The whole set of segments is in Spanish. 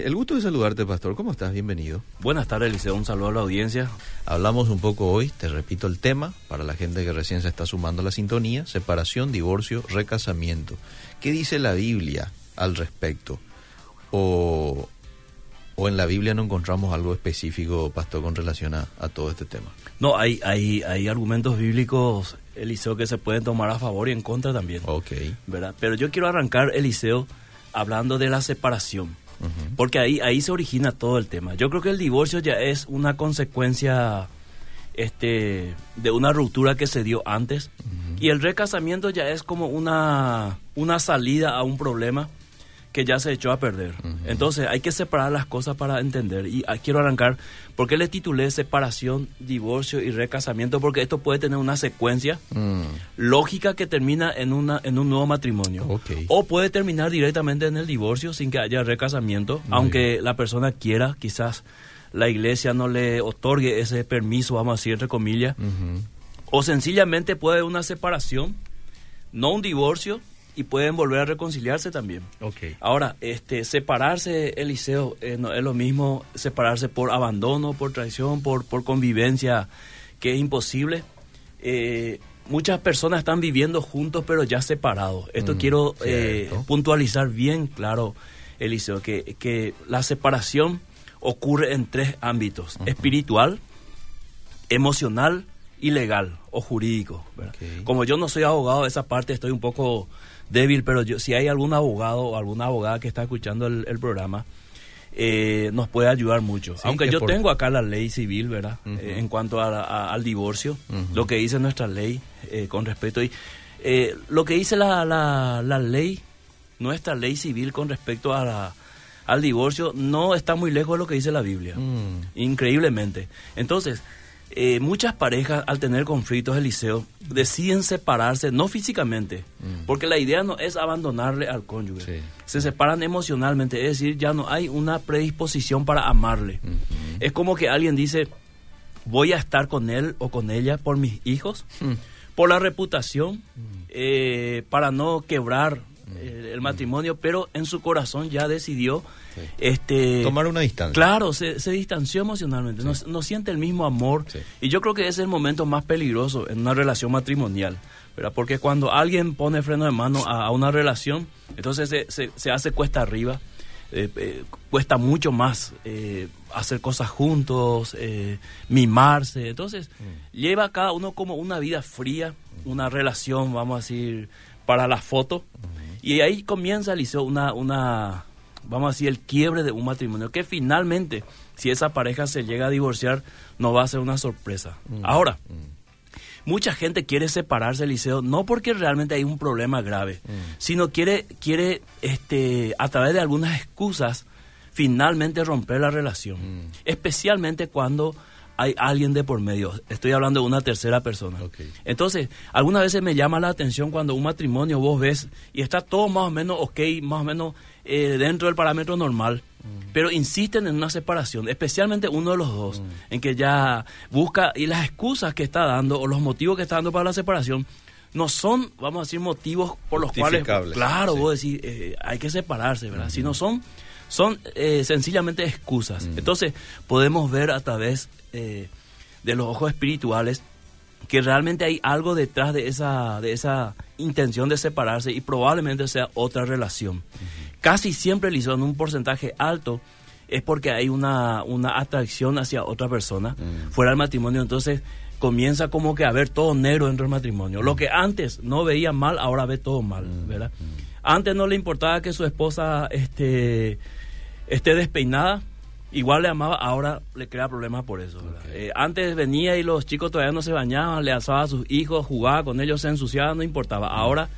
Eh, el gusto de saludarte, Pastor. ¿Cómo estás? Bienvenido. Buenas tardes, Eliseo. Un saludo a la audiencia. Hablamos un poco hoy, te repito el tema, para la gente que recién se está sumando a la sintonía, separación, divorcio, recasamiento. ¿Qué dice la Biblia al respecto? O, o en la Biblia no encontramos algo específico, Pastor, con relación a, a todo este tema. No, hay, hay, hay argumentos bíblicos, Eliseo, que se pueden tomar a favor y en contra también. Ok. ¿verdad? Pero yo quiero arrancar, Eliseo, hablando de la separación. Porque ahí, ahí se origina todo el tema. Yo creo que el divorcio ya es una consecuencia este, de una ruptura que se dio antes. Y el recasamiento ya es como una, una salida a un problema que ya se echó a perder. Entonces hay que separar las cosas para entender. Y ah, quiero arrancar, ¿por qué le titulé separación, divorcio y recasamiento? Porque esto puede tener una secuencia Mm, lógica que termina en una en un nuevo matrimonio. O puede terminar directamente en el divorcio sin que haya recasamiento aunque la persona quiera quizás la iglesia no le otorgue ese permiso vamos a decir entre comillas. O sencillamente puede haber una separación no un divorcio y pueden volver a reconciliarse también Ok. Ahora, este, separarse, Eliseo, eh, no es lo mismo separarse por abandono, por traición, por, por convivencia, que es imposible. Eh, muchas personas están viviendo juntos, pero ya separados. Esto Mm, quiero eh, puntualizar bien claro, Eliseo, que, que la separación ocurre en tres ámbitos, espiritual, emocional y legal o jurídico. Como yo no soy abogado de esa parte, estoy un poco débil, pero yo, si hay algún abogado o alguna abogada que está escuchando el, el programa, eh, nos puede ayudar mucho. Sí, Aunque que yo por- tengo acá la ley civil, ¿verdad? Eh, en cuanto a a- al divorcio, lo que dice nuestra ley eh, con respecto. Y, eh, lo que dice la, la, la ley, nuestra ley civil con respecto a la- al divorcio, no está muy lejos de lo que dice la Biblia Mm, increíblemente. Entonces, eh, muchas parejas al tener conflictos, Eliseo, deciden separarse, no físicamente, Mm. porque la idea no es abandonarle al cónyuge. Sí. Se separan emocionalmente, es decir, ya no hay una predisposición para amarle. Es como que alguien dice, voy a estar con él o con ella por mis hijos, Mm. por la reputación, eh, para no quebrar el matrimonio, pero en su corazón ya decidió Sí. este Tomar una distancia. Claro, se, se distanció emocionalmente, no, no siente el mismo amor. Sí. Y yo creo que ese es el momento más peligroso en una relación matrimonial. ¿verdad? Porque cuando alguien pone freno de mano a, a una relación, entonces se, se- se hace cuesta arriba. eh, eh, cuesta mucho más eh, hacer cosas juntos, mimarse. Entonces, lleva a cada uno como una vida fría, una relación, vamos a decir, para la foto. Y ahí comienza, Liceo, una, una, vamos a decir, el quiebre de un matrimonio, que finalmente, si esa pareja se llega a divorciar, no va a ser una sorpresa. Ahora, mucha gente quiere separarse, Liceo, no porque realmente hay un problema grave, sino quiere, quiere este, a través de algunas excusas, finalmente romper la relación. Especialmente cuando hay alguien de por medio. Estoy hablando de una tercera persona. Entonces, algunas veces me llama la atención cuando un matrimonio vos ves y está todo más o menos ok, más o menos eh, dentro del parámetro normal, pero insisten en una separación, especialmente uno de los dos, en que ya busca y las excusas que está dando o los motivos que está dando para la separación no son, vamos a decir, motivos por los cuales, claro, sí. vos decís, eh, hay que separarse, ¿verdad? Sino son, son eh, sencillamente excusas. Entonces, podemos ver a través eh, de los ojos espirituales que realmente hay algo detrás de esa, de esa intención de separarse y probablemente sea otra relación. Casi siempre, Lizo, en un porcentaje alto, es porque hay una, una atracción hacia otra persona fuera del matrimonio. Entonces comienza como que a ver todo negro dentro del matrimonio. Lo que antes no veía mal, ahora ve todo mal, ¿verdad? Antes no le importaba que su esposa este, esté despeinada, igual le amaba, ahora le crea problemas por eso. Eh, antes venía y los chicos todavía no se bañaban, le asaba a sus hijos, jugaba con ellos, se ensuciaba, no importaba. Ahora,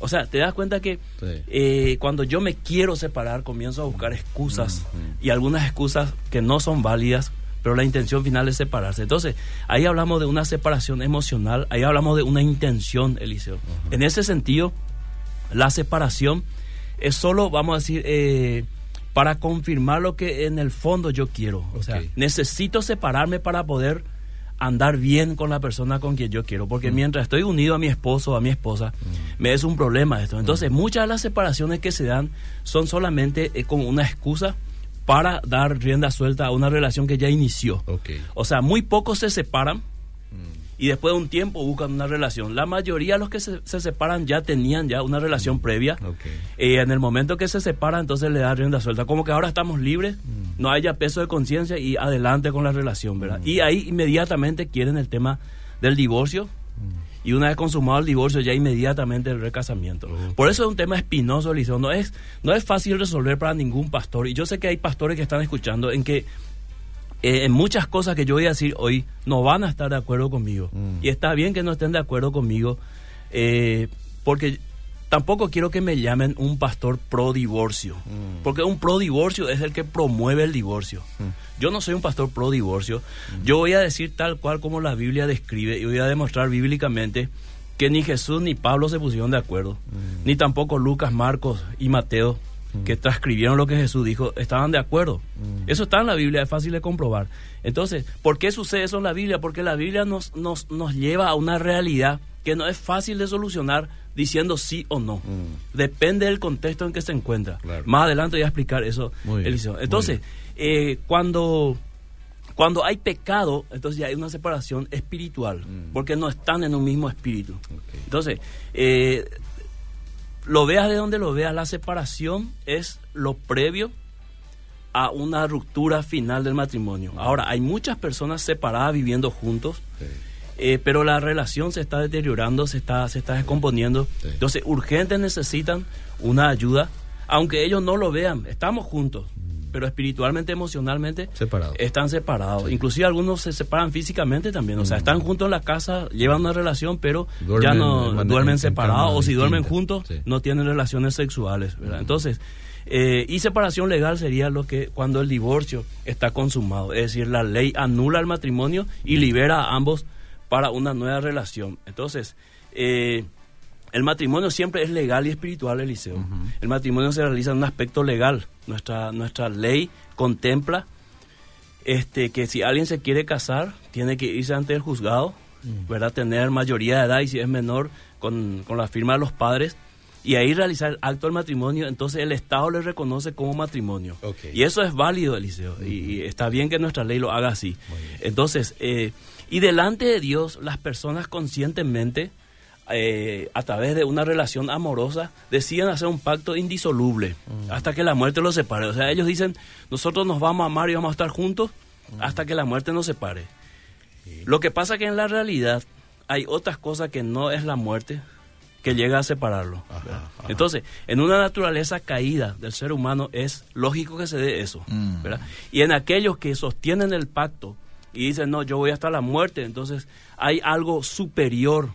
o sea, te das cuenta que Sí. eh, cuando yo me quiero separar, comienzo a buscar excusas y algunas excusas que no son válidas, pero la intención final es separarse. Entonces, ahí hablamos de una separación emocional, ahí hablamos de una intención, Eliseo. En ese sentido, la separación es solo, vamos a decir, eh, para confirmar lo que en el fondo yo quiero. O sea, necesito separarme para poder andar bien con la persona con quien yo quiero. Porque mientras estoy unido a mi esposo o a mi esposa, me es un problema esto. Entonces, muchas de las separaciones que se dan son solamente eh, como una excusa para dar rienda suelta a una relación que ya inició. O sea, muy pocos se separan y después de un tiempo buscan una relación. La mayoría de los que se, se separan ya tenían ya una relación previa. Eh, en el momento que se separan, entonces le da rienda suelta. Como que ahora estamos libres, no haya peso de conciencia y adelante con la relación, ¿verdad? Y ahí inmediatamente quieren el tema del divorcio. Y una vez consumado el divorcio, ya inmediatamente el recasamiento. Por eso es un tema espinoso, Eliseo. No es, no es fácil resolver para ningún pastor. Y yo sé que hay pastores que están escuchando en que eh, en muchas cosas que yo voy a decir hoy no van a estar de acuerdo conmigo. Y está bien que no estén de acuerdo conmigo, eh, porque tampoco quiero que me llamen un pastor pro divorcio, porque un pro divorcio es el que promueve el divorcio. Yo no soy un pastor pro divorcio, yo voy a decir tal cual como la Biblia describe y voy a demostrar bíblicamente que ni Jesús ni Pablo se pusieron de acuerdo, ni tampoco Lucas, Marcos y Mateo que transcribieron lo que Jesús dijo, estaban de acuerdo. Eso está en la Biblia, es fácil de comprobar. Entonces, ¿por qué sucede eso en la Biblia? Porque la Biblia nos, nos, nos lleva a una realidad que no es fácil de solucionar diciendo sí o no. Depende del contexto en que se encuentra. Claro. Más adelante voy a explicar eso, bien, Eliseo. Entonces, eh, cuando, cuando hay pecado, entonces ya hay una separación espiritual, porque no están en un mismo espíritu. Ok. Entonces, eh, lo veas de donde lo veas, la separación es lo previo a una ruptura final del matrimonio. Ahora, hay muchas personas separadas viviendo juntos, Sí. eh, pero la relación se está deteriorando, se está, se está descomponiendo. Sí. Entonces, urgentes necesitan una ayuda, aunque ellos no lo vean, estamos juntos, pero espiritualmente, emocionalmente, están separados. Inclusive algunos se separan físicamente también, o sea, están juntos en la casa, llevan una relación, pero ya no duermen en separados, o si duermen juntos, sí. no tienen relaciones sexuales, ¿verdad? Entonces, eh, y separación legal sería lo que cuando el divorcio está consumado, es decir, la ley anula el matrimonio y libera a ambos para una nueva relación. Entonces, eh, el matrimonio siempre es legal y espiritual, Eliseo. El matrimonio se realiza en un aspecto legal. Nuestra, nuestra ley contempla este, que si alguien se quiere casar, tiene que irse ante el juzgado, ¿verdad? Tener mayoría de edad y si es menor, con, con la firma de los padres. Y ahí realizar el acto del matrimonio, entonces el Estado le reconoce como matrimonio. Y eso es válido, Eliseo. y, y está bien que nuestra ley lo haga así. Entonces, eh, y delante de Dios, las personas conscientemente, eh, a través de una relación amorosa, deciden hacer un pacto indisoluble hasta que la muerte los separe. O sea, ellos dicen, nosotros nos vamos a amar y vamos a estar juntos hasta que la muerte nos separe. Lo que pasa que en la realidad hay otras cosas que no es la muerte que llega a separarlo. Ajá, ¿verdad? ajá. Entonces, en una naturaleza caída del ser humano es lógico que se dé eso. Mm. ¿verdad? Y en aquellos que sostienen el pacto y dicen, no, yo voy hasta la muerte, entonces hay algo superior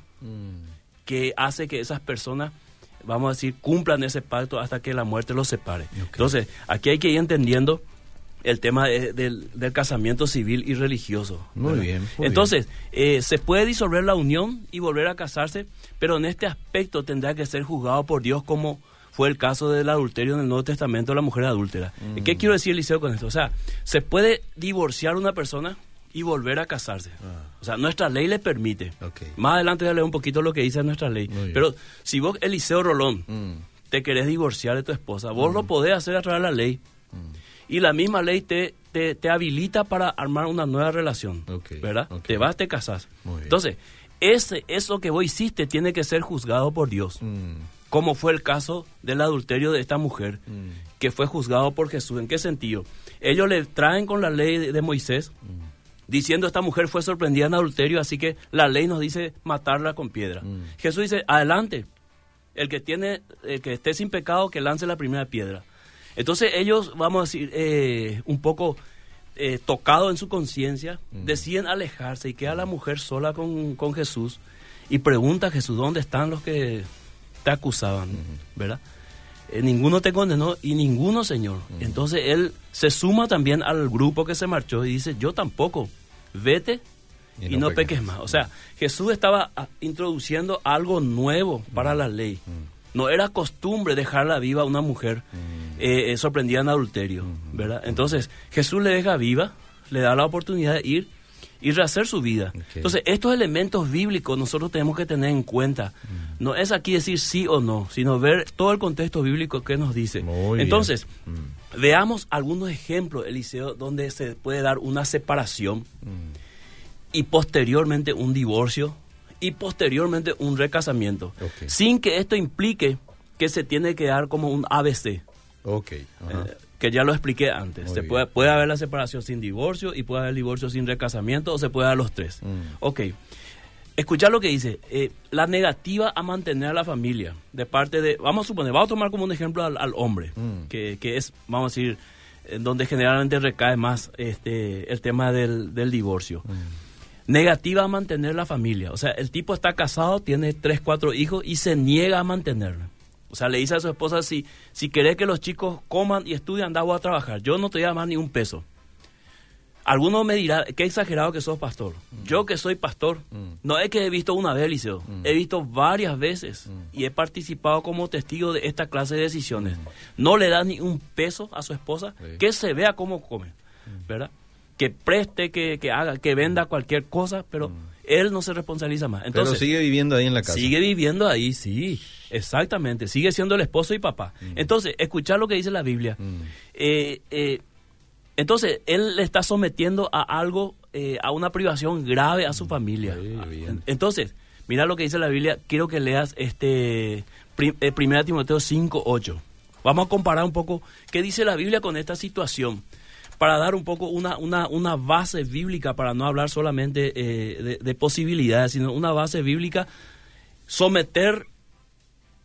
que hace que esas personas, vamos a decir, cumplan ese pacto hasta que la muerte los separe. Entonces, aquí hay que ir entendiendo el tema de- del, del casamiento civil y religioso. Muy ¿verdad? bien, muy Entonces, eh, se puede disolver la unión y volver a casarse, pero en este aspecto tendrá que ser juzgado por Dios como fue el caso del adulterio en el Nuevo Testamento de la mujer adúltera. Mm. ¿Qué quiero decir, Eliseo, con esto? O sea, se puede divorciar una persona y volver a casarse. O sea, nuestra ley le permite. Ah. Más adelante voy a leer un poquito lo que dice nuestra ley. Pero si vos, Eliseo Rolón, Mm. te querés divorciar de tu esposa, vos lo podés hacer a través de la ley. Y la misma ley te, te, te habilita para armar una nueva relación. ¿Verdad? Te vas, te casas. Entonces, ese, eso que vos hiciste tiene que ser juzgado por Dios. Mm. Como fue el caso del adulterio de esta mujer, que fue juzgado por Jesús. ¿En qué sentido? Ellos le traen con la ley de, de Moisés, diciendo esta mujer fue sorprendida en adulterio, así que la ley nos dice matarla con piedra. Jesús dice, adelante, el que tiene, el que esté sin pecado, que lance la primera piedra. Entonces ellos, vamos a decir, eh, un poco eh, tocados en su conciencia, deciden alejarse y queda la mujer sola con, con Jesús y pregunta a Jesús, ¿dónde están los que te acusaban? ¿Verdad? Eh, ninguno te condenó y ninguno, Señor. Entonces él se suma también al grupo que se marchó y dice, yo tampoco, vete Y y, no no, peques peques más. O sea, Jesús estaba ah, introduciendo algo nuevo para la ley. No era costumbre dejarla viva a una mujer eh, eh, sorprendida en adulterio, ¿verdad? Entonces, Jesús le deja viva, le da la oportunidad de ir y rehacer su vida. Entonces, estos elementos bíblicos nosotros tenemos que tener en cuenta. No es aquí decir sí o no, sino ver todo el contexto bíblico que nos dice. Muy bien. Veamos algunos ejemplos, Eliseo, donde se puede dar una separación Mm. y posteriormente un divorcio y posteriormente un recasamiento, sin que esto implique que se tiene que dar como un ABC, Ok. eh, que ya lo expliqué antes. Muy se puede, puede haber la separación sin divorcio y puede haber divorcio sin recasamiento o se puede dar los tres. Mm. Ok. Escuchar lo que dice, eh, la negativa a mantener a la familia de parte de, vamos a suponer, vamos a tomar como un ejemplo al, al hombre, Mm. que, que es, vamos a decir, en donde generalmente recae más este el tema del, del divorcio. Negativa a mantener la familia. O sea, el tipo está casado, tiene tres, cuatro hijos y se niega a mantenerla. O sea, le dice a su esposa, si, si querés que los chicos coman y estudien, anda a trabajar. Yo no te voy a dar más ni un peso. Algunos me dirán, qué exagerado que sos pastor. Yo que soy pastor, Mm. no es que he visto una vez, Liceo, he visto varias veces Mm. y he participado como testigo de esta clase de decisiones. No le da ni un peso a su esposa, Sí. que se vea cómo come, ¿verdad? Que preste, que, que haga, que venda cualquier cosa, pero él no se responsabiliza más. Entonces, Pero sigue viviendo ahí en la casa. Sigue viviendo ahí, sí, exactamente. Sigue siendo el esposo y papá. Entonces, escuchar lo que dice la Biblia. Mm. Eh, eh, entonces, él le está sometiendo a algo, eh, a una privación grave a su familia. Sí, bien. Entonces, mira lo que dice la Biblia. Quiero que leas este pri- eh, 1 Timoteo 5, 8. Vamos a comparar un poco qué dice la Biblia con esta situación. Para dar un poco una, una, una base bíblica, para no hablar solamente eh, de, de posibilidades, sino una base bíblica, someter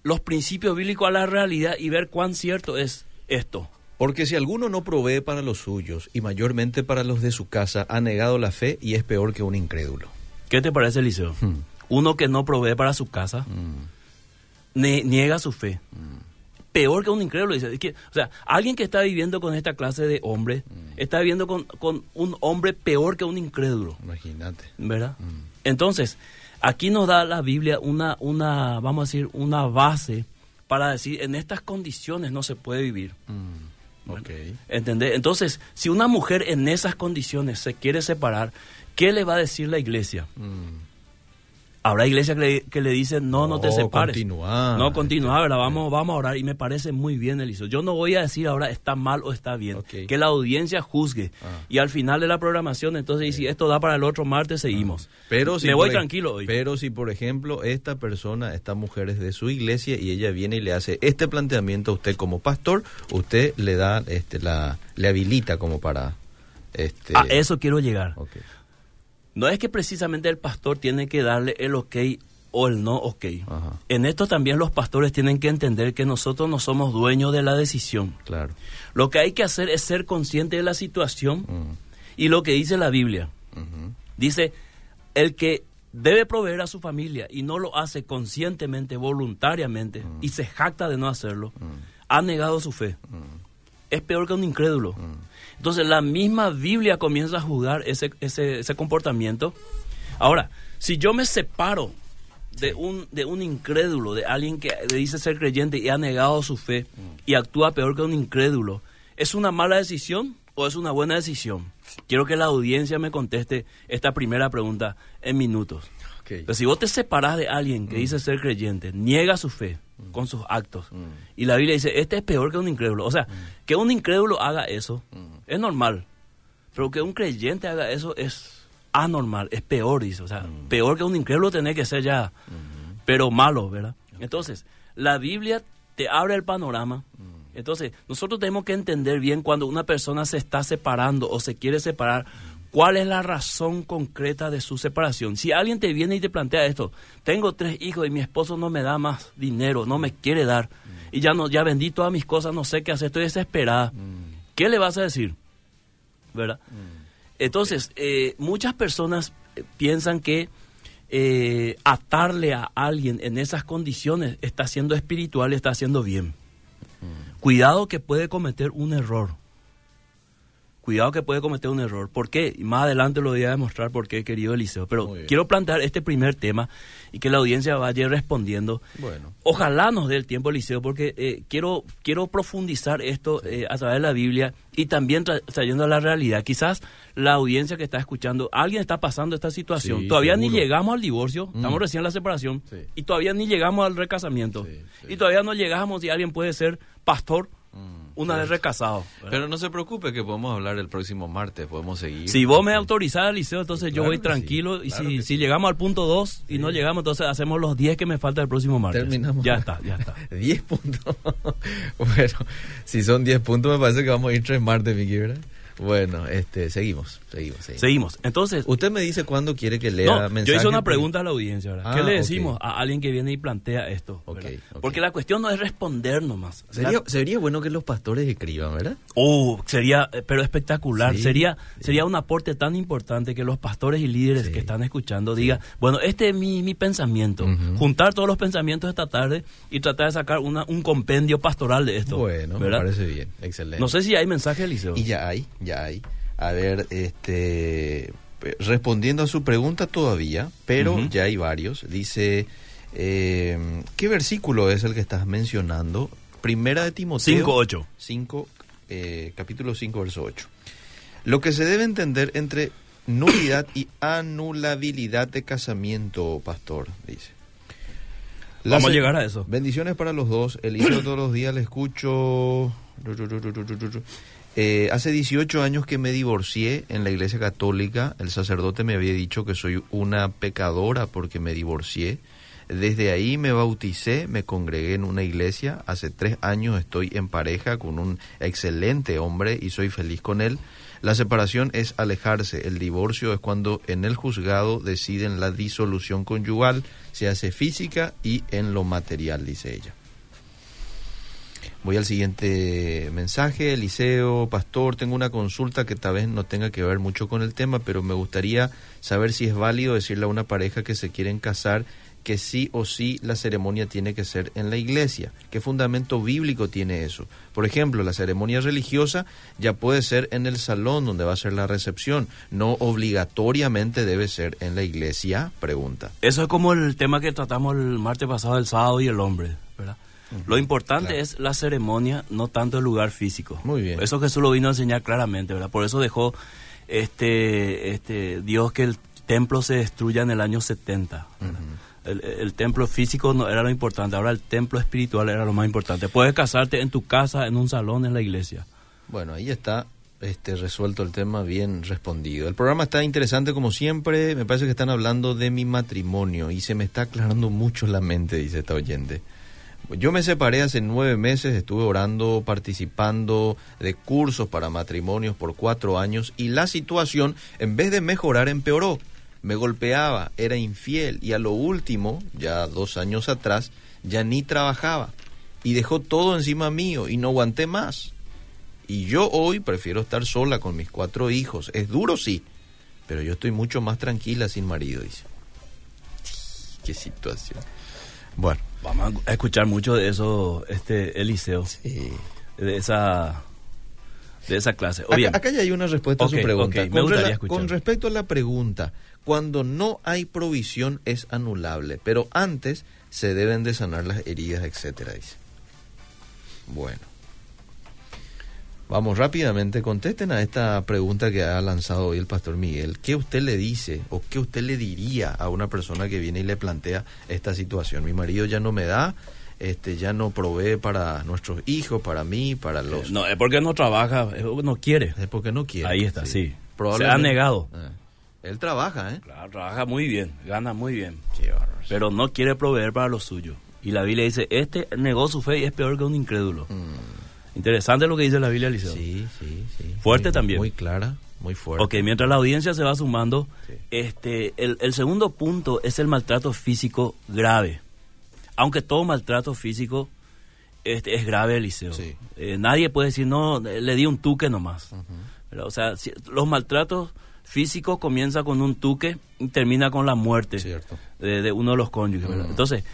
los principios bíblicos a la realidad y ver cuán cierto es esto. Porque si alguno no provee para los suyos y mayormente para los de su casa, ha negado la fe y es peor que un incrédulo. ¿Qué te parece, Eliseo? Hmm. Uno que no provee para su casa, Mm. ne- niega su fe. Peor que un incrédulo. Dice. Es que, o sea, alguien que está viviendo con esta clase de hombre, está viviendo con, con un hombre peor que un incrédulo. Imagínate. ¿Verdad? Entonces, aquí nos da la Biblia una, una, vamos a decir, una base para decir, en estas condiciones no se puede vivir. Mm. Ok. ¿Entendés? Entonces, si una mujer en esas condiciones se quiere separar, ¿qué le va a decir la iglesia? Mm. Habrá iglesia que le, que le dicen, no, no, te No, separes. No, continúa, ¿verdad? Vamos, vamos a orar. Y me parece muy bien, Eliso. Yo no voy a decir ahora está mal o está bien. Que la audiencia juzgue. Ah. Y al final de la programación, entonces, y si esto da para el otro martes, seguimos. Pero si me voy tranquilo hoy. Pero si, por ejemplo, esta persona, esta mujer es de su iglesia y ella viene y le hace este planteamiento a usted como pastor, usted le da, este, la, le habilita como para, este. A eso quiero llegar. Ok. No es que precisamente el pastor tiene que darle el ok o el no ok. Ajá. En esto también los pastores tienen que entender que nosotros no somos dueños de la decisión. Claro. Lo que hay que hacer es ser consciente de la situación y lo que dice la Biblia. Dice, el que debe proveer a su familia y no lo hace conscientemente, voluntariamente, y se jacta de no hacerlo, ha negado su fe. Es peor que un incrédulo. Entonces la misma Biblia comienza a juzgar ese, ese, ese comportamiento. Ahora, si yo me separo de, un, de un incrédulo, de alguien que dice ser creyente y ha negado su fe y actúa peor que un incrédulo, ¿es una mala decisión o es una buena decisión? Quiero que la audiencia me conteste esta primera pregunta en minutos. Ok. Pero si vos te separás de alguien que dice ser creyente, niega su fe con sus actos, y la Biblia dice, este es peor que un incrédulo. O sea, que un incrédulo haga eso es normal, pero que un creyente haga eso es anormal, es peor, dice. O sea, peor que un incrédulo tiene que ser ya, pero malo, ¿verdad? Entonces, la Biblia te abre el panorama. Entonces, nosotros tenemos que entender bien cuando una persona se está separando o se quiere separar, cuál es la razón concreta de su separación. Si alguien te viene y te plantea esto, tengo tres hijos y mi esposo no me da más dinero, no me quiere dar, y ya no, ya vendí todas mis cosas, no sé qué hacer, estoy desesperada. ¿Qué le vas a decir? ¿Verdad? Entonces, eh, muchas personas eh, piensan que eh, atarle a alguien en esas condiciones está siendo espiritual y está haciendo bien. Cuidado que puede cometer un error. Cuidado que puede cometer un error. ¿Por qué? Y más adelante lo voy a demostrar por qué, querido Eliseo. Pero quiero plantear este primer tema y que la audiencia vaya respondiendo. Bueno. Ojalá nos dé el tiempo, Eliseo, porque eh, quiero, quiero profundizar esto eh, a través de la Biblia y también tra- trayendo a la realidad. Quizás la audiencia que está escuchando, alguien está pasando esta situación. Sí, todavía ni seguro. llegamos al divorcio, estamos recién en la separación, Sí. y todavía ni llegamos al recasamiento. Sí, sí. Y todavía no llegamos y alguien puede ser pastor, Mm. Una vez recasado. ¿verdad? Pero no se preocupe que podemos hablar el próximo martes, podemos seguir. Si vos me autorizás, Liceo, entonces yo voy tranquilo. sí, y si llegamos al punto 2 y no llegamos, entonces hacemos los 10 que me falta el próximo martes. Terminamos. Ya está, ya está. 10 puntos. bueno, si son 10 puntos me parece que vamos a ir tres martes, Vicky, ¿verdad? Bueno, este, seguimos, seguimos, seguimos. Seguimos. Entonces, Usted me dice cuándo quiere que lea no, mensajes. yo hice una pregunta a la audiencia, ¿verdad? Ah, ¿Qué le ok. decimos a alguien que viene y plantea esto? Porque la cuestión no es responder nomás. Sería, sería bueno que los pastores escriban, ¿verdad? Oh, sería, eh, pero espectacular. Sí, sería, sí. sería un aporte tan importante que los pastores y líderes Sí. que están escuchando digan, bueno, este es mi, mi pensamiento. Juntar todos los pensamientos esta tarde y tratar de sacar una, un compendio pastoral de esto. Bueno, ¿verdad? me parece bien, excelente. No sé si hay mensaje, Eliseo. Y ya hay, ya hay. A ver, este, respondiendo a su pregunta todavía, pero ya hay varios. Dice, eh, ¿qué versículo es el que estás mencionando? Primera de Timoteo. 5.8. 5, eh, capítulo 5, verso 8. Lo que se debe entender entre nulidad y anulabilidad de casamiento, pastor, dice. Vamos a llegar a eso. Bendiciones para los dos. Eliseo todos los días le escucho. Eh, hace 18 años que me divorcié en la iglesia católica. El sacerdote me había dicho que soy una pecadora porque me divorcié. Desde ahí me bauticé, me congregué en una iglesia. Hace tres años estoy en pareja con un excelente hombre y soy feliz con él. La separación es alejarse. El divorcio es cuando en el juzgado deciden la disolución conyugal. Se hace física y en lo material, dice ella. Voy al siguiente mensaje. Eliseo, pastor, tengo una consulta que tal vez no tenga que ver mucho con el tema, pero me gustaría saber si es válido decirle a una pareja que se quieren casar que sí o sí la ceremonia tiene que ser en la iglesia. ¿Qué fundamento bíblico tiene eso? Por ejemplo, la ceremonia religiosa ya puede ser en el salón donde va a ser la recepción, no obligatoriamente debe ser en la iglesia, pregunta. Eso es como el tema que tratamos el martes pasado, el sábado y el hombre, ¿verdad? Lo importante claro. es la ceremonia, no tanto el lugar físico. Muy bien. Eso Jesús lo vino a enseñar claramente, ¿verdad? Por eso dejó este, este Dios que el templo se destruya en el año 70. ¿verdad? el, el templo físico no era lo importante, ahora el templo espiritual era lo más importante. Puedes casarte en tu casa, en un salón, en la iglesia. Bueno, ahí está este resuelto el tema, bien respondido. El programa está interesante como siempre, me parece que están hablando de mi matrimonio y se me está aclarando mucho la mente, dice esta oyente. Yo me separé hace nueve meses, estuve orando, participando de cursos para matrimonios por cuatro años y la situación, en vez de mejorar, empeoró. Me golpeaba, era infiel y a lo último, ya dos años atrás, ya ni trabajaba y dejó todo encima mío y no aguanté más. Y yo hoy prefiero estar sola con mis cuatro hijos. Es duro, sí, pero yo estoy mucho más tranquila sin marido, dice. Qué situación. Bueno, Vamos a escuchar mucho de eso, este Eliseo, sí. de esa, de esa clase. Acá, ya hay una respuesta a su pregunta. ok, me con, escuchar. con respecto a la pregunta, cuando no hay provisión es anulable, pero antes se deben de sanar las heridas, etcétera, dice. Bueno. Vamos rápidamente, contesten a esta pregunta que ha lanzado hoy el pastor Miguel. ¿Qué usted le dice o qué usted le diría a una persona que viene y le plantea esta situación? Mi marido ya no me da, este, ya no provee para nuestros hijos, para mí, para los... no, es porque no trabaja, es porque no quiere. Es porque no quiere. Ahí está, sí. Se Probablemente- ha negado. Ah, Él trabaja, ¿eh? Claro, trabaja muy bien, gana muy bien, Qué pero no quiere proveer para lo suyo. Y la Biblia dice, este negó su fe y es peor que un incrédulo. Mm, Interesante lo que dice la Biblia, Eliseo. sí, sí, sí. Fuerte Muy- también. Muy clara, muy fuerte. Ok, mientras la audiencia se va sumando, Sí. este, el, el segundo punto es el maltrato físico grave. Aunque todo maltrato físico este, es grave, Eliseo. Sí. Eh, nadie puede decir, no, le di un tuque nomás. O sea, si- los maltratos físicos comienzan con un tuque y termina con la muerte de, de uno de los cónyuges. Mm. Entonces,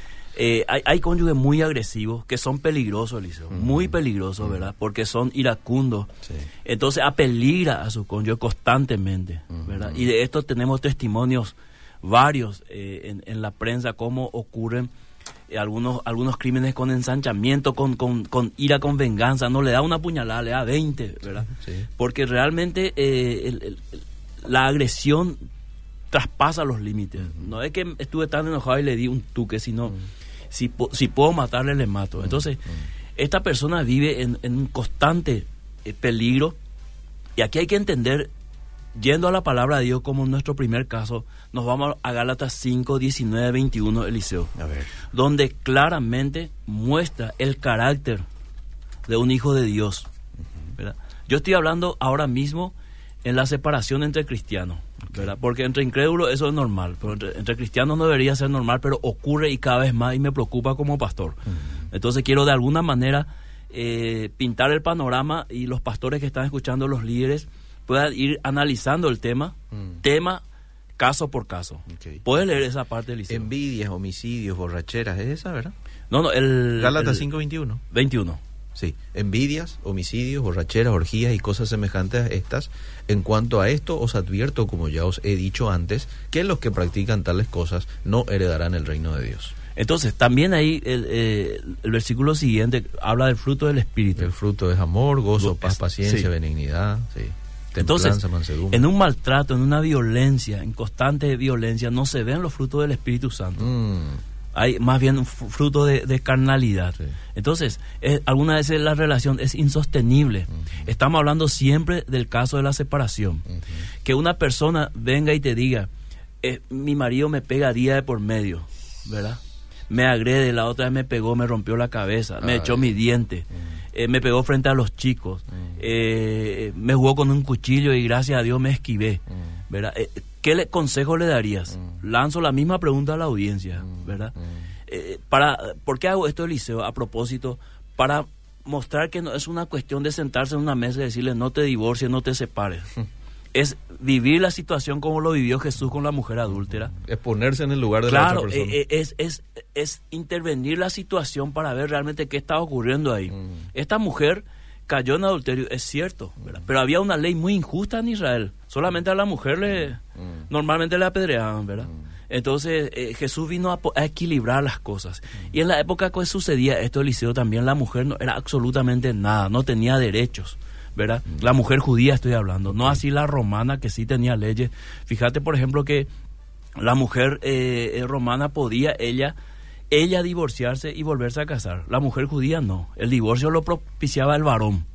eh, hay, hay cónyuges muy agresivos que son peligrosos, Eliseo. Muy peligrosos, ¿verdad? Porque son iracundos. Sí. Entonces apeligra a su cónyuge constantemente, ¿verdad? Y de esto tenemos testimonios varios eh, en, en la prensa, cómo ocurren eh, algunos algunos crímenes con ensanchamiento, con, con, con ira, con venganza. No le da una puñalada, le da 20, ¿verdad? Sí. Porque realmente eh, el- el- el- la agresión traspasa los límites. No es que estuve tan enojado y le di un tuque, sino si, puedo matarle, le mato. Entonces, esta persona vive en, en un constante eh, peligro. Y aquí hay que entender, yendo a la palabra de Dios como en nuestro primer caso, nos vamos a Gálatas 5, 19, 21, Eliseo. A ver. Donde claramente muestra el carácter de un hijo de Dios. Yo estoy hablando ahora mismo en la separación entre cristianos, ¿verdad? Porque entre incrédulos eso es normal, pero entre, entre cristianos no debería ser normal, pero ocurre y cada vez más y me preocupa como pastor. Entonces quiero de alguna manera eh, pintar el panorama y los pastores que están escuchando, los líderes, puedan ir analizando el tema, Mm. tema caso por caso. ¿Puedes leer esa parte, Eliseo? Envidias, homicidios, borracheras, es esa, ¿verdad? No, no, el... Gálatas el 5.21. 21. Sí, envidias, homicidios, borracheras, orgías y cosas semejantes a estas. En cuanto a esto, os advierto, como ya os he dicho antes, que los que practican tales cosas no heredarán el reino de Dios. Entonces, también ahí el, eh, el versículo siguiente habla del fruto del Espíritu. El fruto es amor, gozo, paz, paciencia, sí. benignidad, sí. Entonces, mansedumbre. en un maltrato, en una violencia, en constante violencia, no se ven los frutos del Espíritu Santo. Mm, Hay más bien fruto de, de carnalidad. Sí. Entonces, eh, algunas veces la relación es insostenible. Estamos hablando siempre del caso de la separación. Que una persona venga y te diga, eh, mi marido me pega día de por medio, ¿verdad? Me agrede, la otra vez me pegó, me rompió la cabeza, me Ay. echó mi diente, eh, me pegó frente a los chicos, eh, me jugó con un cuchillo y gracias a Dios me esquivé, ¿verdad? Eh, ¿Qué le, consejo le darías? Lanzo la misma pregunta a la audiencia, ¿verdad? Eh, para, ¿Por qué hago esto, Eliseo? A propósito, para mostrar que no es una cuestión de sentarse en una mesa y decirle no te divorcies, no te separes. es vivir la situación como lo vivió Jesús con la mujer adúltera. Es ponerse en el lugar de la otra persona. eh, eh, es, es, es intervenir la situación para ver realmente qué estaba ocurriendo ahí. Mm. Esta mujer cayó en adulterio, es cierto, ¿verdad? pero había una ley muy injusta en Israel. Solamente a la mujer le Mm. normalmente le apedreaban, ¿verdad? Entonces eh, Jesús vino a, equilibrar las cosas. Mm. Y en la época que sucedía esto, Eliseo, también la mujer no era absolutamente nada, no tenía derechos. ¿verdad? Mm. La mujer judía estoy hablando, no así la romana que sí tenía leyes. Fíjate, por ejemplo, que la mujer eh, eh, romana podía ella ella divorciarse y volverse a casar. La mujer judía no. El divorcio lo propiciaba el varón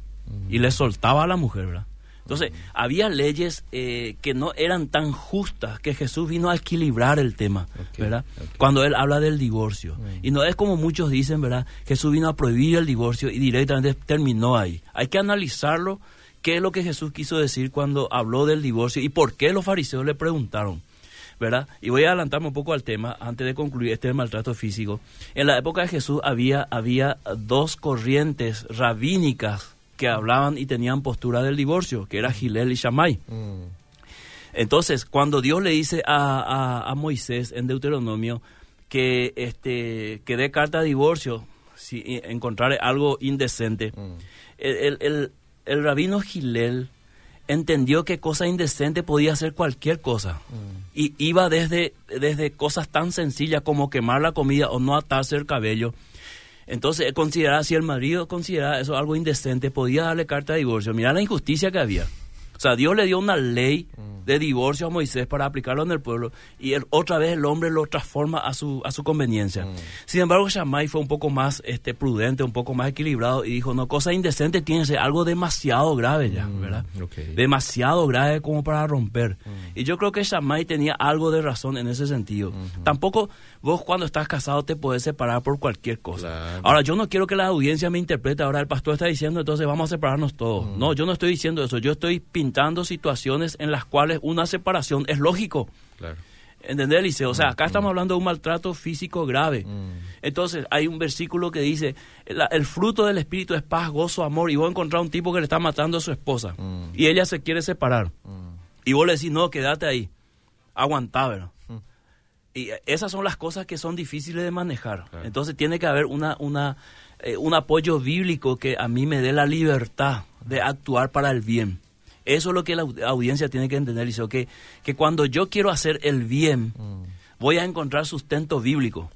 y le soltaba a la mujer, ¿verdad? Entonces, había leyes eh, que no eran tan justas que Jesús vino a equilibrar el tema, ¿verdad? Cuando él habla del divorcio. Y no es como muchos dicen, ¿verdad? Jesús vino a prohibir el divorcio y directamente terminó ahí. Hay que analizarlo, qué es lo que Jesús quiso decir cuando habló del divorcio y por qué los fariseos le preguntaron. ¿Verdad? Y voy a adelantarme un poco al tema antes de concluir este maltrato físico. En la época de Jesús había, había dos corrientes rabínicas que hablaban y tenían postura del divorcio, que era Gilel y Shammai. Mm, Entonces, cuando Dios le dice a, a- a Moisés en Deuteronomio que, este, que dé carta de divorcio si encontrare algo indecente, mm, el, el- el- el rabino Gilel entendió que cosa indecente podía ser cualquier cosa. Y iba desde, desde cosas tan sencillas como quemar la comida o no atarse el cabello. Entonces, consideraba, si el marido consideraba eso algo indecente, podía darle carta de divorcio. Mira la injusticia que había. O sea, Dios le dio una ley de divorcio a Moisés para aplicarlo en el pueblo y él, otra vez el hombre lo transforma a su, a su conveniencia. Sin embargo, Shammai fue un poco más este, prudente, un poco más equilibrado y dijo, no, cosa indecente tiene que ser algo demasiado grave ya, ¿verdad? ok. demasiado grave como para romper. Y yo creo que Shammai tenía algo de razón en ese sentido. Tampoco vos cuando estás casado te puedes separar por cualquier cosa. Claro. Ahora, yo no quiero que la audiencia me interprete, ahora el pastor está diciendo, entonces vamos a separarnos todos. No, yo no estoy diciendo eso, yo estoy pintando situaciones en las cuales una separación es lógico. Claro. ¿Entendés, Eliseo? O sea, acá estamos hablando de un maltrato físico grave. Mm. Entonces, hay un versículo que dice, el fruto del Espíritu es paz, gozo, amor, y vos encontrás un tipo que le está matando a su esposa, Mm. y ella se quiere separar, Mm. y vos le decís, no, quédate ahí, aguantá, ¿verdad? Mm. Y eh, esas son las cosas que son difíciles de manejar. Claro. Entonces, tiene que haber una, una, eh, un apoyo bíblico que a mí me dé la libertad de actuar para el bien. Eso es lo que la au- audiencia tiene que entender, Eliseo, que, que cuando yo quiero hacer el bien, Mm. voy a encontrar sustento bíblico.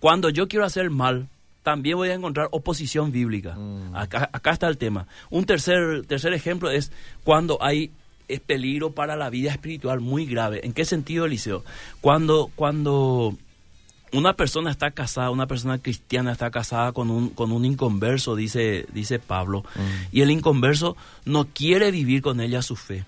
Cuando yo quiero hacer mal, también voy a encontrar oposición bíblica. Mm. Acá, acá está el tema. Un tercer, tercer ejemplo es cuando hay es peligro para la vida espiritual muy grave. ¿En qué sentido, Eliseo? Cuando, cuando una persona está casada, una persona cristiana está casada con un, con un inconverso, dice, dice Pablo, y el inconverso no quiere vivir con ella su fe.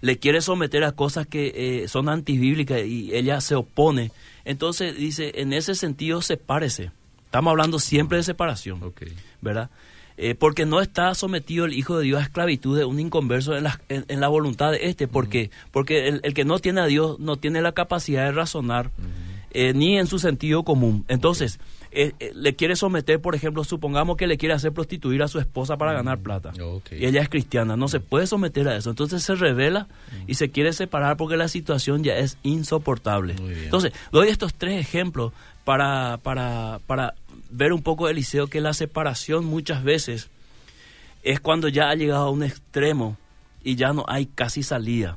Le quiere someter a cosas que eh, son antibíblicas y ella se opone. Entonces dice, en ese sentido, sepárese. Estamos hablando siempre de separación, ¿verdad? Eh, porque no está sometido el Hijo de Dios a esclavitud de un inconverso en la, en, la voluntad de este, porque, porque el, que no tiene a Dios no tiene la capacidad de razonar eh, ni en su sentido común. Entonces, eh, le quiere someter, por ejemplo, supongamos que le quiere hacer prostituir a su esposa para ganar plata. Y ella es cristiana, no se puede someter a eso. Entonces se revela y se quiere separar porque la situación ya es insoportable. Entonces, doy estos tres ejemplos para, para, para ver un poco, Eliseo, que la separación muchas veces es cuando ya ha llegado a un extremo y ya no hay casi salida.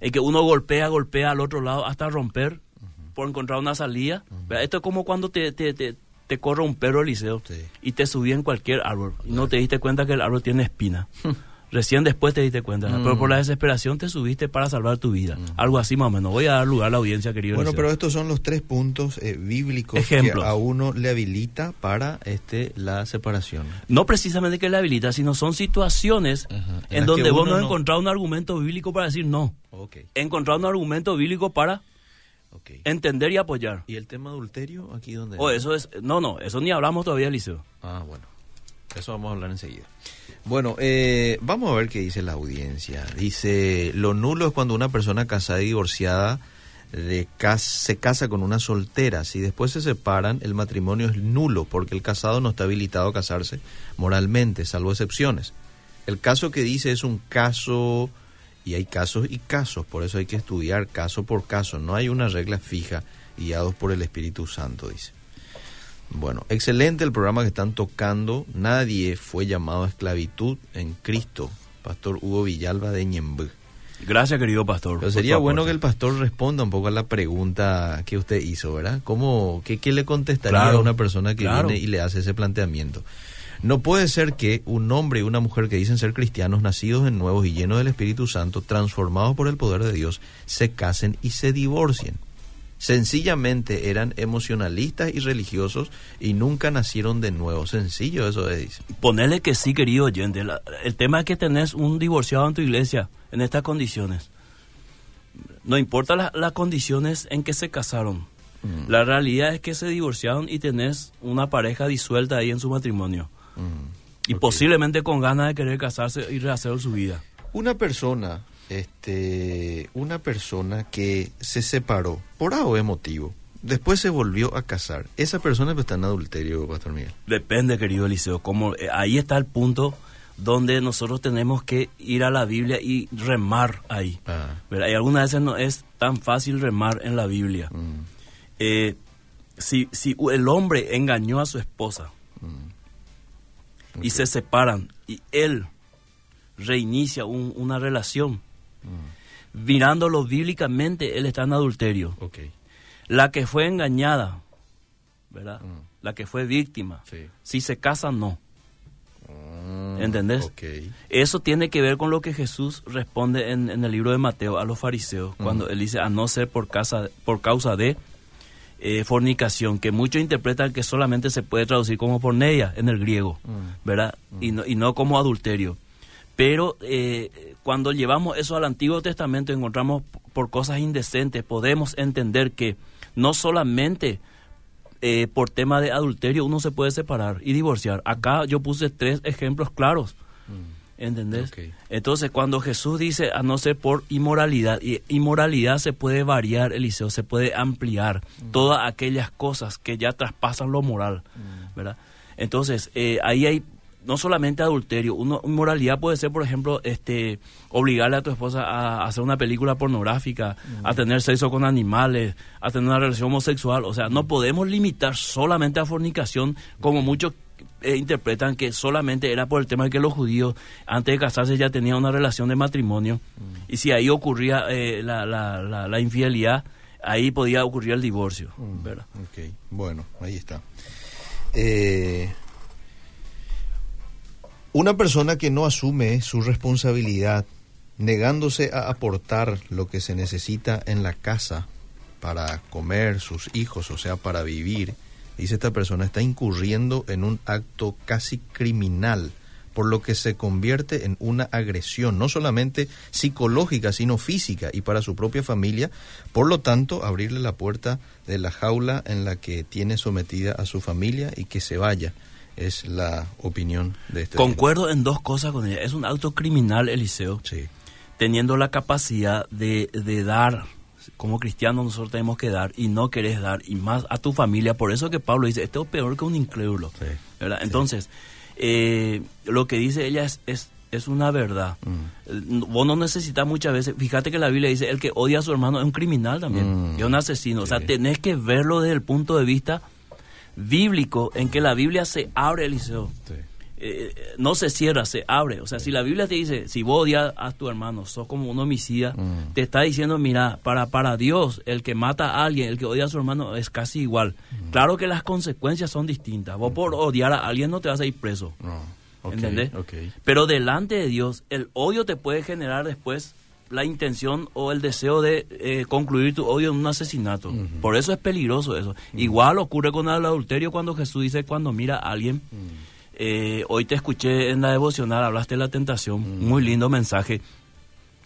Es que uno golpea, golpea al otro lado hasta romper por encontrar una salida. Esto es como cuando te, te, te, te corre un perro, Eliseo, y te subí en cualquier árbol y no te diste cuenta que el árbol tiene espina. Recién después te diste cuenta, pero por la mm. desesperación te subiste para salvar tu vida. Mm. Algo así más o menos. Voy a dar lugar a la audiencia, querido. Bueno, pero estos son los tres puntos eh, bíblicos que a uno le habilita para este la separación. No precisamente que le habilita, sino son situaciones en, donde vos no has encontrado un argumento bíblico para decir no. Okay. He encontrado un argumento bíblico para entender y apoyar. ¿Y el tema adulterio aquí donde? Oh, eso es, no, no, eso ni hablamos todavía, Liceo. Ah, bueno. Eso vamos a hablar enseguida. Bueno, eh, vamos a ver qué dice la audiencia. Dice, lo nulo es cuando una persona casada y divorciada de se casa con una soltera. Si después se separan, el matrimonio es nulo porque el casado no está habilitado a casarse moralmente, salvo excepciones. El caso que dice es un caso y hay casos y casos, por eso hay que estudiar caso por caso. No hay una regla fija guiados por el Espíritu Santo, dice. Bueno, excelente el programa que están tocando. Nadie fue llamado a esclavitud en Cristo. Pastor Hugo Villalba de Ñembú. Gracias, querido pastor. Pero sería bueno que el pastor responda un poco a la pregunta que usted hizo, ¿verdad? ¿Cómo, qué, qué le contestaría a una persona que viene y le hace ese planteamiento? No puede ser que un hombre y una mujer que dicen ser cristianos, nacidos en nuevos y llenos del Espíritu Santo, transformados por el poder de Dios, se casen y se divorcien sencillamente eran emocionalistas y religiosos y nunca nacieron de nuevo. Sencillo eso es. Ponele que sí, querido oyente. el tema es que tenés un divorciado en tu iglesia en estas condiciones. No importa las condiciones en que se casaron. Mm. La realidad es que se divorciaron y tenés una pareja disuelta ahí en su matrimonio. Y posiblemente con ganas de querer casarse y rehacer su vida. Una persona este, una persona que se separó por algo emotivo, después se volvió a casar. Esa persona está en adulterio, Pastor Miguel. Depende, querido Eliseo. Como, eh, ahí está el punto donde nosotros tenemos que ir a la Biblia y remar ahí. Ah. Y algunas veces no es tan fácil remar en la Biblia. Mm. Eh, si, si el hombre engañó a su esposa y se separan y él reinicia una relación, Mirándolo bíblicamente, él está en adulterio. La que fue engañada, ¿verdad? Mm. La que fue víctima, si se casa, no. Mm, ¿Entendés? Eso tiene que ver con lo que Jesús responde en, el libro de Mateo a los fariseos, cuando él dice, a no ser por, casa, por causa de eh, fornicación, que muchos interpretan que solamente se puede traducir como porneia en el griego, mm. ¿verdad? Y, no, y no como adulterio. Pero eh, cuando llevamos eso al Antiguo Testamento encontramos por cosas indecentes, podemos entender que no solamente eh, por tema de adulterio uno se puede separar y divorciar. Acá yo puse tres ejemplos claros. Mm. ¿Entendés? Entonces, cuando Jesús dice a no ser por inmoralidad, y inmoralidad se puede variar, Eliseo, se puede ampliar mm. todas aquellas cosas que ya traspasan lo moral, mm. ¿verdad? Entonces, eh, ahí hay no solamente adulterio, una inmoralidad puede ser, por ejemplo, este obligarle a tu esposa a, hacer una película pornográfica, a mm. tener sexo con animales, a tener una relación homosexual. O sea, no podemos limitar solamente a fornicación, como muchos eh, interpretan que solamente era por el tema de que los judíos antes de casarse ya tenían una relación de matrimonio. Mm. Y si ahí ocurría eh, la, la, la, infidelidad, ahí podía ocurrir el divorcio. Mm. ¿verdad? Ok, bueno, ahí está. Eh, una persona que no asume su responsabilidad, negándose a aportar lo que se necesita en la casa, para comer, sus hijos, o sea, para vivir, dice esta persona, está incurriendo en un acto casi criminal, por lo que se convierte en una agresión, no solamente psicológica, sino física, y para su propia familia. Por lo tanto, abrirle la puerta de la jaula en la que tiene sometida a su familia y que se vaya. Es la opinión de este. Concuerdo en dos cosas con ella. Es un acto criminal, Eliseo. Sí. Teniendo la capacidad de, de dar como cristianos nosotros tenemos que dar y no querés dar y más a tu familia. Por eso que Pablo dice, esto es peor que un incrédulo. ¿verdad? Entonces, eh, lo que dice ella es, es, es una verdad. Mm. Vos no necesitas muchas veces, fíjate que la Biblia dice, el que odia a su hermano es un criminal también, mm. es un asesino. O sea, tenés que verlo desde el punto de vista bíblico en que la Biblia se abre, Eliseo. Sí. Eh, no se cierra, se abre. O sea, si la Biblia te dice, si vos odias a tu hermano, sos como un homicida, mm. te está diciendo, mira, para, para Dios, el que mata a alguien, el que odia a su hermano, es casi igual. Mm. Claro que las consecuencias son distintas. Vos por odiar a alguien no te vas a ir preso. ¿Entendés? Pero delante de Dios, el odio te puede generar después la intención o el deseo de eh, concluir tu odio en un asesinato. Por eso es peligroso eso. Igual ocurre con el adulterio cuando Jesús dice, cuando mira a alguien eh, hoy te escuché en la devocional, hablaste de la tentación, muy lindo mensaje.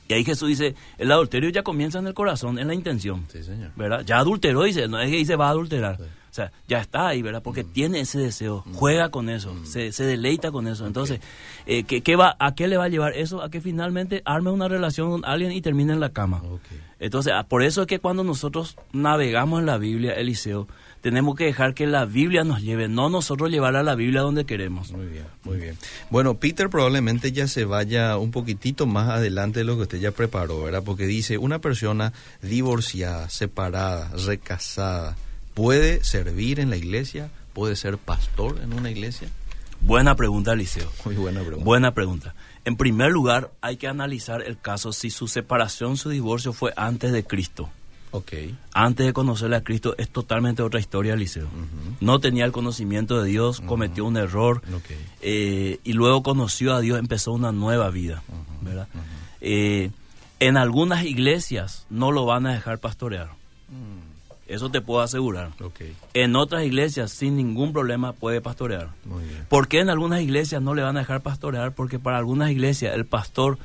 Y ahí Jesús dice, el adulterio ya comienza en el corazón, en la intención. Sí, señor. ¿Verdad? Ya adulteró, dice, no es que dice va a adulterar. O sea, ya está ahí, ¿verdad? Porque tiene ese deseo, juega con eso, se, se, deleita con eso. Entonces, eh, ¿qué, va, ¿a qué le va a llevar eso? A que finalmente arme una relación con alguien y termine en la cama. Entonces, por eso es que cuando nosotros navegamos en la Biblia, Eliseo, tenemos que dejar que la Biblia nos lleve, no nosotros llevar a la Biblia donde queremos. Muy bien, muy bien. Bueno, Peter probablemente ya se vaya un poquitito más adelante de lo que usted ya preparó, ¿verdad? Porque dice, una persona divorciada, separada, recasada, ¿puede servir en la iglesia? ¿Puede ser pastor en una iglesia? Buena pregunta, Liceo. Muy buena pregunta. Buena pregunta. En primer lugar, hay que analizar el caso si su separación, su divorcio fue antes de Cristo. Okay. Antes de conocerle a Cristo es totalmente otra historia, Eliseo. No tenía el conocimiento de Dios, cometió un error eh, y luego conoció a Dios, empezó una nueva vida. ¿verdad? Eh, en algunas iglesias no lo van a dejar pastorear. Mm. Eso te puedo asegurar. En otras iglesias, sin ningún problema, puede pastorear. ¿Por qué en algunas iglesias no le van a dejar pastorear? Porque para algunas iglesias el pastor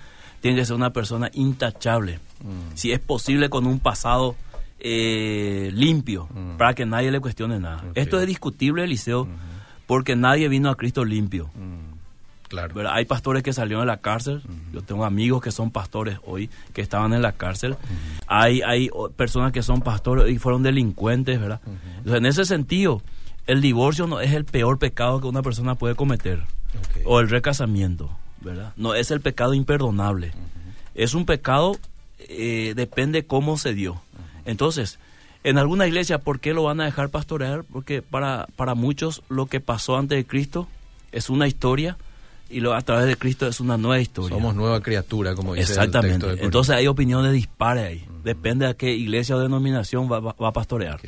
tiene que ser una persona intachable. Mm. Si es posible con un pasado eh, limpio, mm. para que nadie le cuestione nada. Esto es discutible, Eliseo, porque nadie vino a Cristo limpio. Mm. Claro. Hay pastores que salieron de la cárcel. Yo tengo amigos que son pastores hoy que estaban en la cárcel. Hay, hay personas que son pastores y fueron delincuentes, ¿verdad? Entonces, en ese sentido, el divorcio no es el peor pecado que una persona puede cometer. O el recasamiento. ¿Verdad? No es el pecado imperdonable. Es un pecado, eh, depende cómo se dio. Entonces, en alguna iglesia, ¿por qué lo van a dejar pastorear? Porque para, para muchos lo que pasó antes de Cristo es una historia y lo, a través de Cristo es una nueva historia. Somos nueva criatura, como dice Exactamente. El Entonces hay opiniones dispares ahí. Depende a qué iglesia o denominación va, va, a pastorear.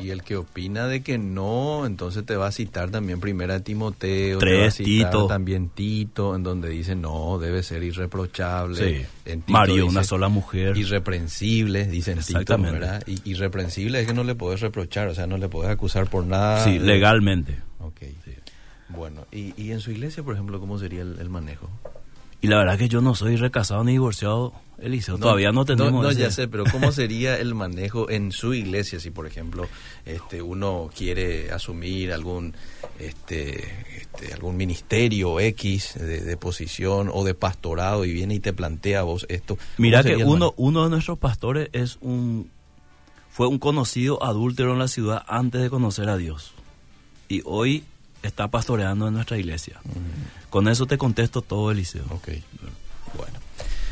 Y el que opina de que no, entonces te va a citar también primera Timoteo, Tres, Tito. también Tito, en donde dice no, debe ser irreprochable. Sí. Mario, una sola mujer. Irreprensible, dicen Tito, ¿verdad? Y, irreprensible es que no le puedes reprochar, o sea, no le puedes acusar por nada. Sí, legalmente. Ok. Bueno, y, y en su iglesia, por ejemplo, ¿cómo sería el manejo? Y la verdad que yo no soy recasado ni divorciado, Eliseo. Todavía no tenemos. No, no ya sé, pero ¿cómo sería el manejo en su iglesia si, por ejemplo, este, uno quiere asumir algún, este, este algún ministerio X de, posición o de pastorado y viene y te plantea a vos esto? Mira que uno, uno de nuestros pastores es un, fue un conocido adúltero en la ciudad antes de conocer a Dios. Y hoy está pastoreando en nuestra iglesia. Con eso te contesto todo, Eliseo. Ok, bueno.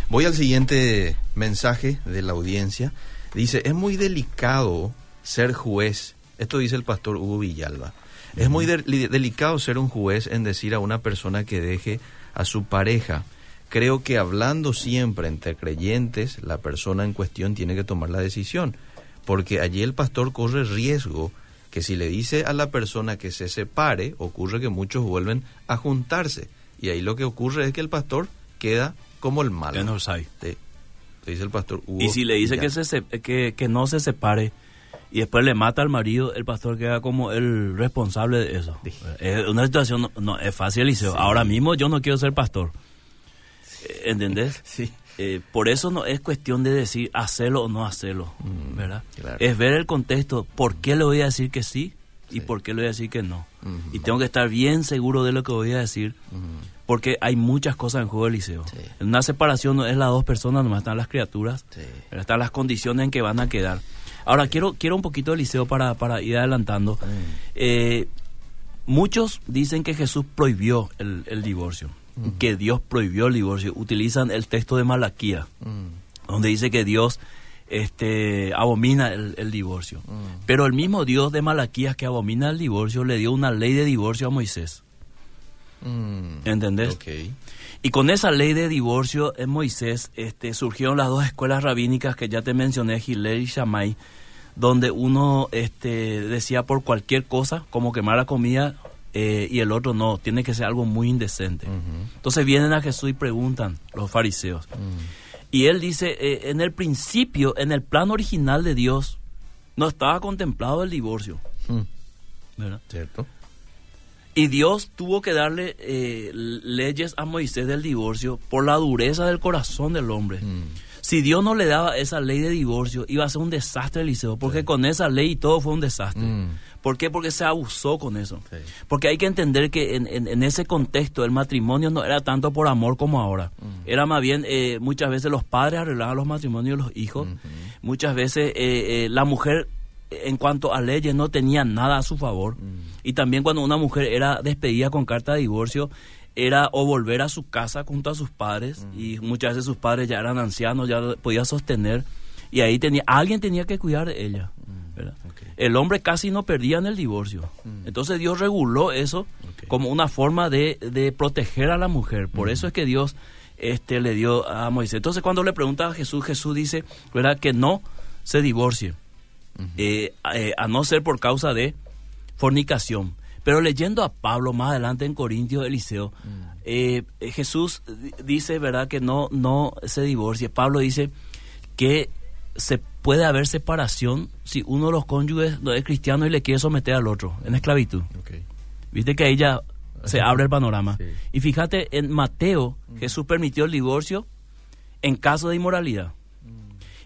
Voy al siguiente mensaje de la audiencia. Dice, es muy delicado ser juez. Esto dice el pastor Hugo Villalba. Es muy delicado ser un juez en decir a una persona que deje a su pareja. Creo que hablando siempre entre creyentes, la persona en cuestión tiene que tomar la decisión, porque allí el pastor corre riesgo que si le dice a la persona que se separe, ocurre que muchos vuelven a juntarse. Y ahí lo que ocurre es que el pastor queda como el malo. No sí, dice el pastor Y si le dice que, se, que, que, no se separe, y después le mata al marido, el pastor queda como el responsable de eso. Es una situación, no, es fácil, Eliseo. Ahora mismo yo no quiero ser pastor. ¿Entendés? Sí. Eh, por eso no es cuestión de decir hacerlo o no hacerlo, Mm, ¿verdad? claro. Es ver el contexto, por qué le voy a decir que sí y por qué le voy a decir que no. Ujú. Y tengo que estar bien seguro de lo que voy a decir, Ujú. porque hay muchas cosas en juego. Sí. En una separación no es las dos personas, nomás están las criaturas, Sí. pero están las condiciones en que van a quedar. Ahora, quiero, quiero un poquito, Eliseo, para, para ir adelantando. Eh, muchos dicen que Jesús prohibió el, el divorcio, que Dios prohibió el divorcio. Utilizan el texto de Malaquía, Mm, donde dice que Dios este, abomina el, el divorcio. mm. Pero el mismo Dios de Malaquías que abomina el divorcio le dio una ley de divorcio a Moisés. ¿Entendés? Y con esa ley de divorcio en Moisés este, surgieron las dos escuelas rabínicas que ya te mencioné, Gilel y Shammai, donde uno este, decía por cualquier cosa, como quemar la comida, eh, y el otro no, tiene que ser algo muy indecente. Entonces vienen a Jesús y preguntan los fariseos. Mm. Y él dice, eh, en el principio, en el plan original de Dios, no estaba contemplado el divorcio. Mm. ¿verdad? ¿Cierto? Y Dios tuvo que darle eh, leyes a Moisés del divorcio por la dureza del corazón del hombre. Mm. Si Dios no le daba esa ley de divorcio, iba a ser un desastre, Eliseo, porque con esa ley todo fue un desastre. Mm. ¿Por qué? Porque se abusó con eso. Sí. Porque hay que entender que en, en- en ese contexto el matrimonio no era tanto por amor como ahora. Era más bien, eh, muchas veces los padres arreglaban los matrimonios de los hijos. Muchas veces eh, eh, la mujer, en cuanto a leyes, no tenía nada a su favor. Y también cuando una mujer era despedida con carta de divorcio, era o volver a su casa junto a sus padres. Y muchas veces sus padres ya eran ancianos, ya podía sostener. Y ahí tenía, alguien tenía que cuidar de ella. El hombre casi no perdía en el divorcio. Entonces Dios reguló eso como una forma de, de proteger a la mujer. Por eso es que Dios este, le dio a Moisés. Entonces cuando le pregunta a Jesús, Jesús dice ¿verdad? que no se divorcie, eh, eh, a no ser por causa de fornicación. Pero leyendo a Pablo más adelante en Corintios, Eliseo, eh, eh, Jesús di- dice, ¿verdad?, que no, no se divorcie. Pablo dice que se puede haber separación si uno de los cónyuges no es cristiano y le quiere someter al otro en esclavitud. Viste que ahí ya se abre el panorama. Sí. Y fíjate, en Mateo, Jesús permitió el divorcio en caso de inmoralidad.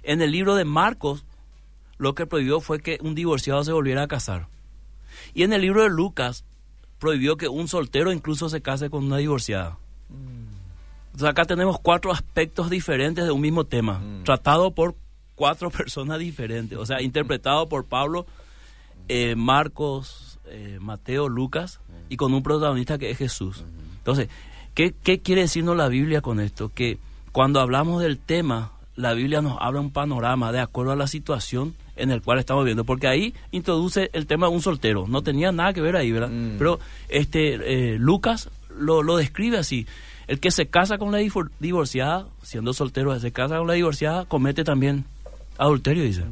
En el libro de Marcos, lo que prohibió fue que un divorciado se volviera a casar. Y en el libro de Lucas, prohibió que un soltero incluso se case con una divorciada. Entonces acá tenemos cuatro aspectos diferentes de un mismo tema, tratado por cuatro personas diferentes, o sea, interpretado por Pablo, eh, Marcos, eh, Mateo, Lucas, y con un protagonista que es Jesús. Entonces, ¿qué, ¿qué quiere decirnos la Biblia con esto? Que cuando hablamos del tema, la Biblia nos habla un panorama de acuerdo a la situación en el cual estamos viendo, porque ahí introduce el tema de un soltero, no tenía nada que ver ahí, ¿verdad? Mm. Pero este eh, Lucas lo, lo describe así, el que se casa con la divor- divorciada, siendo soltero, se casa con la divorciada, comete también adulterio, dice.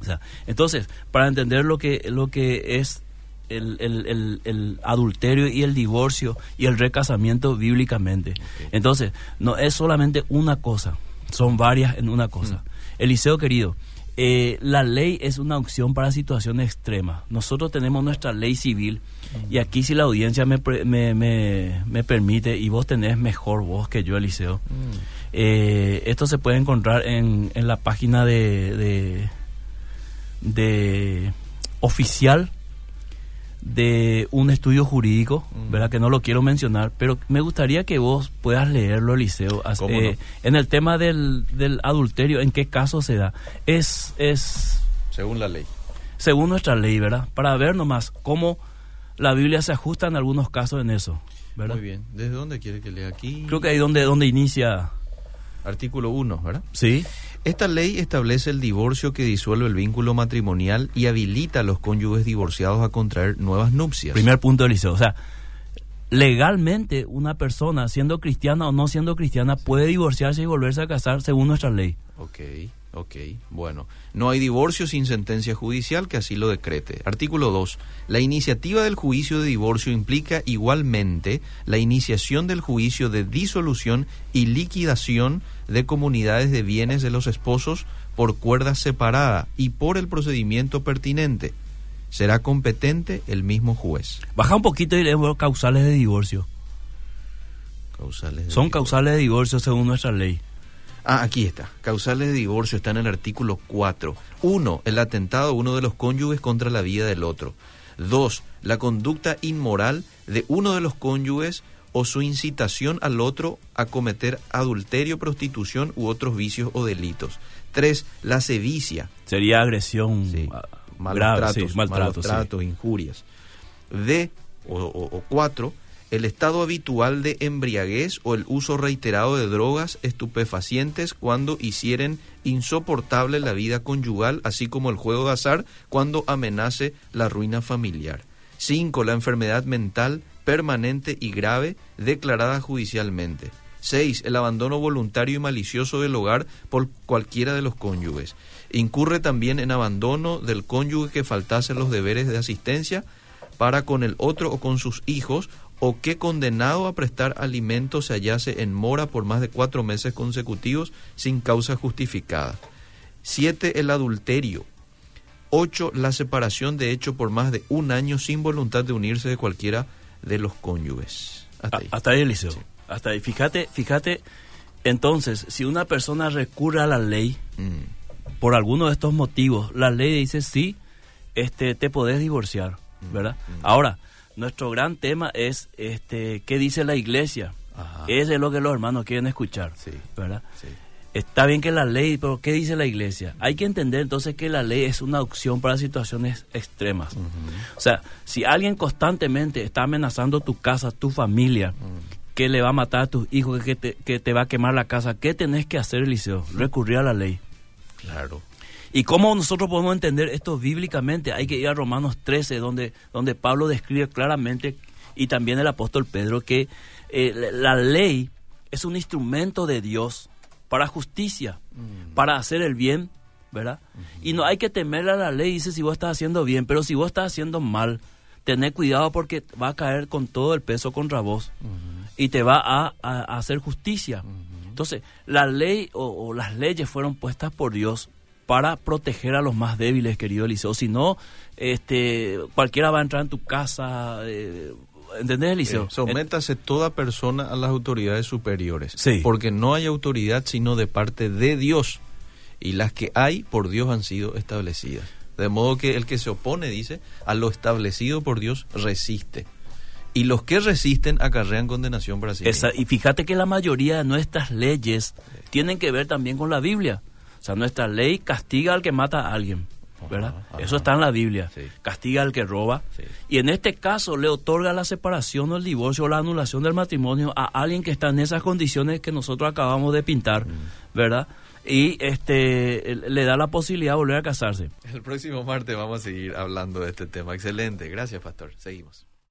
O sea, entonces, para entender lo que, lo que es el, el- el- el adulterio y el divorcio y el recasamiento bíblicamente. Entonces, no es solamente una cosa, son varias en una cosa. Eliseo querido, eh, la ley es una opción para situaciones extremas. Nosotros tenemos nuestra ley civil y aquí si la audiencia me, me, me- me permite y vos tenés mejor voz que yo, Eliseo, eh, esto se puede encontrar en, en la página de, de, de oficial de un estudio jurídico, ¿verdad? Que no lo quiero mencionar, pero me gustaría que vos puedas leerlo, Eliseo, as- ¿Cómo eh, no? en el tema del, del adulterio, en qué caso se da. Es, es Según la ley. según nuestra ley, ¿verdad? Para ver nomás cómo la Biblia se ajusta en algunos casos en eso, ¿verdad? Muy bien. ¿Desde dónde quiere que lea aquí? Creo que ahí donde, donde inicia... Artículo 1, ¿verdad? Sí. Esta ley establece el divorcio que disuelve el vínculo matrimonial y habilita a los cónyuges divorciados a contraer nuevas nupcias. Primer punto del liceo. O sea, legalmente una persona, siendo cristiana o no siendo cristiana, puede divorciarse y volverse a casar según nuestra ley. Ok, Ok, bueno. No hay divorcio sin sentencia judicial que así lo decrete. Artículo 2. La iniciativa del juicio de divorcio implica igualmente la iniciación del juicio de disolución y liquidación de comunidades de bienes de los esposos por cuerda separada y por el procedimiento pertinente. Será competente el mismo juez. Baja un poquito y leemos causales de divorcio. Causales de Son divorcio. causales de divorcio según nuestra ley. Ah, aquí está. Causales de divorcio está en el artículo 4. Uno, el atentado de uno de los cónyuges contra la vida del otro. Dos, la conducta inmoral de uno de los cónyuges o su incitación al otro a cometer adulterio, prostitución u otros vicios o delitos. Tres, la sevicia, Sería agresión Sí. ah, malos grave, tratos, sí, maltrato, malos sí. tratos, injurias. D, o, o- o cuatro, el estado habitual de embriaguez o el uso reiterado de drogas estupefacientes cuando hicieren insoportable la vida conyugal, así como el juego de azar cuando amenace la ruina familiar. Cinco, la enfermedad mental permanente y grave declarada judicialmente. 6. El abandono voluntario y malicioso del hogar por cualquiera de los cónyuges. Incurre también en abandono del cónyuge que faltase los deberes de asistencia para con el otro o con sus hijos o que condenado a prestar alimentos se hallase en mora por más de cuatro meses consecutivos sin causa justificada. 7. El adulterio. 8. La separación de hecho por más de un año sin voluntad de unirse de cualquiera de los cónyuges. Hasta Ah, ahí. Hasta ahí, Eliseo. Hasta ahí. Fíjate, fíjate, entonces, si una persona recurre a la ley Mm, por alguno de estos motivos, la ley dice sí, este, te podés divorciar, ¿verdad? Ahora, nuestro gran tema es, este, ¿qué dice la iglesia? Ajá. Ese es lo que los hermanos quieren escuchar, Sí. ¿verdad? sí. Está bien que la ley, pero ¿qué dice la iglesia? Hay que entender entonces que la ley es una opción para situaciones extremas. O sea, si alguien constantemente está amenazando tu casa, tu familia, que le va a matar a tus hijos, que te, que te va a quemar la casa, ¿qué tenés que hacer, Eliseo? Recurrir a la ley. Claro. ¿Y cómo nosotros podemos entender esto bíblicamente? Hay que ir a Romanos 13, donde, donde Pablo describe claramente, y también el apóstol Pedro, que eh, la ley es un instrumento de Dios para justicia, para hacer el bien, ¿verdad? Y no hay que temerle a la ley, dice si vos estás haciendo bien, pero si vos estás haciendo mal, tené cuidado porque va a caer con todo el peso contra vos y te va a, a- a hacer justicia. Entonces, la ley o, o las leyes fueron puestas por Dios para proteger a los más débiles, querido Eliseo. Si no, este, cualquiera va a entrar en tu casa. Eh, ¿Entendés, Eliseo? Eh, sométase toda persona a las autoridades superiores. Sí. Porque no hay autoridad sino de parte de Dios. Y las que hay por Dios han sido establecidas. De modo que el que se opone, dice, a lo establecido por Dios resiste. Y los que resisten acarrean condenación para sí Esa- mismos. y fíjate que la mayoría de nuestras leyes tienen que ver también con la Biblia. Sea, nuestra ley castiga al que mata a alguien, ¿verdad? Ajá, Eso está en la Biblia. Sí. Castiga al que roba. Sí. Y en este caso le otorga la separación o el divorcio o la anulación del matrimonio a alguien que está en esas condiciones que nosotros acabamos de pintar, Mm. ¿verdad? Y este le da la posibilidad de volver a casarse. El próximo martes vamos a seguir hablando de este tema. Excelente. Gracias, pastor. Seguimos.